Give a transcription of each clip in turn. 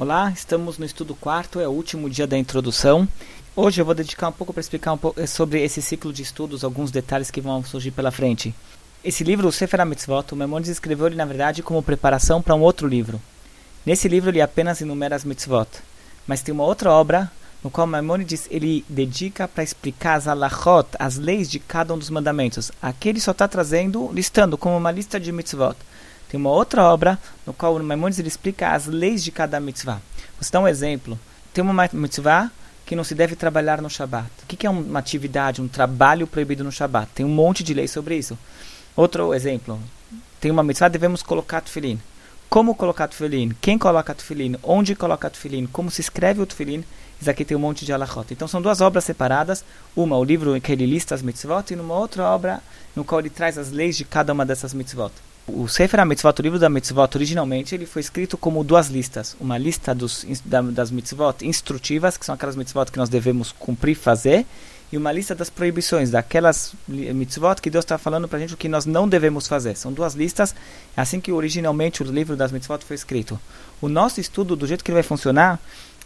Olá, estamos no estudo quarto, é o último dia da introdução. Hoje eu vou dedicar um pouco para explicar um pouco sobre esse ciclo de estudos, alguns detalhes que vão surgir pela frente. Esse livro, o Sefer HaMitzvot, o Maimonides escreveu ele na verdade como preparação para um outro livro. Nesse livro ele apenas enumera as mitzvot, mas tem uma outra obra no qual Maimonides ele dedica para explicar as alachot, as leis de cada um dos mandamentos. Aqui ele só está trazendo, listando como uma lista de mitzvot. Tem uma outra obra no qual o Maimonides ele explica as leis de cada mitzvah. Vou dar um exemplo. Tem uma mitzvah que não se deve trabalhar no Shabat. O que é uma atividade, um trabalho proibido no Shabat? Tem um monte de leis sobre isso. Outro exemplo. Tem uma mitzvah, devemos colocar tefilin. Como colocar tefilin? Quem coloca tefilin? Onde coloca tefilin? Como se escreve o tefilin? Isso aqui tem um monte de alachot. Então são duas obras separadas. Uma, o livro em que ele lista as mitzvot, e numa outra obra no qual ele traz as leis de cada uma dessas mitzvot. O Sefer HaMitzvot, o livro da mitzvot, originalmente ele foi escrito como duas listas. Uma lista dos, da, das mitzvot instrutivas, que são aquelas mitzvot que nós devemos cumprir, fazer, e uma lista das proibições, daquelas mitzvot que Deus está falando para a gente o que nós não devemos fazer. São duas listas, assim que originalmente o livro das mitzvot foi escrito. O nosso estudo, do jeito que ele vai funcionar,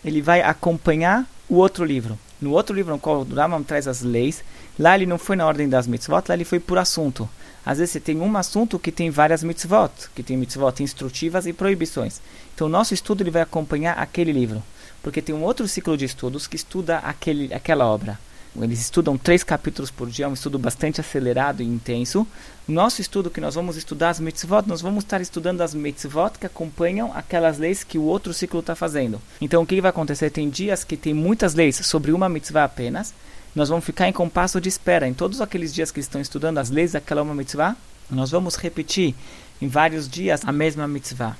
ele vai acompanhar o outro livro. No outro livro, no qual o Rambam traz as leis, lá ele não foi na ordem das mitzvot, lá ele foi por assunto. Às vezes você tem um assunto que tem várias mitzvot, que tem mitzvot instrutivas e proibições. Então o nosso estudo ele vai acompanhar aquele livro, porque tem um outro ciclo de estudos que estuda aquele, aquela obra. Eles estudam três capítulos por dia, é um estudo bastante acelerado e intenso. Nosso estudo que nós vamos estudar as mitzvot, nós vamos estar estudando as mitzvot que acompanham aquelas leis que o outro ciclo está fazendo. Então o que vai acontecer? Tem dias que tem muitas leis sobre uma mitzvah apenas, nós vamos ficar em compasso de espera. Em todos aqueles dias que estão estudando as leis daquela uma mitzvah, nós vamos repetir em vários dias a mesma mitzvah.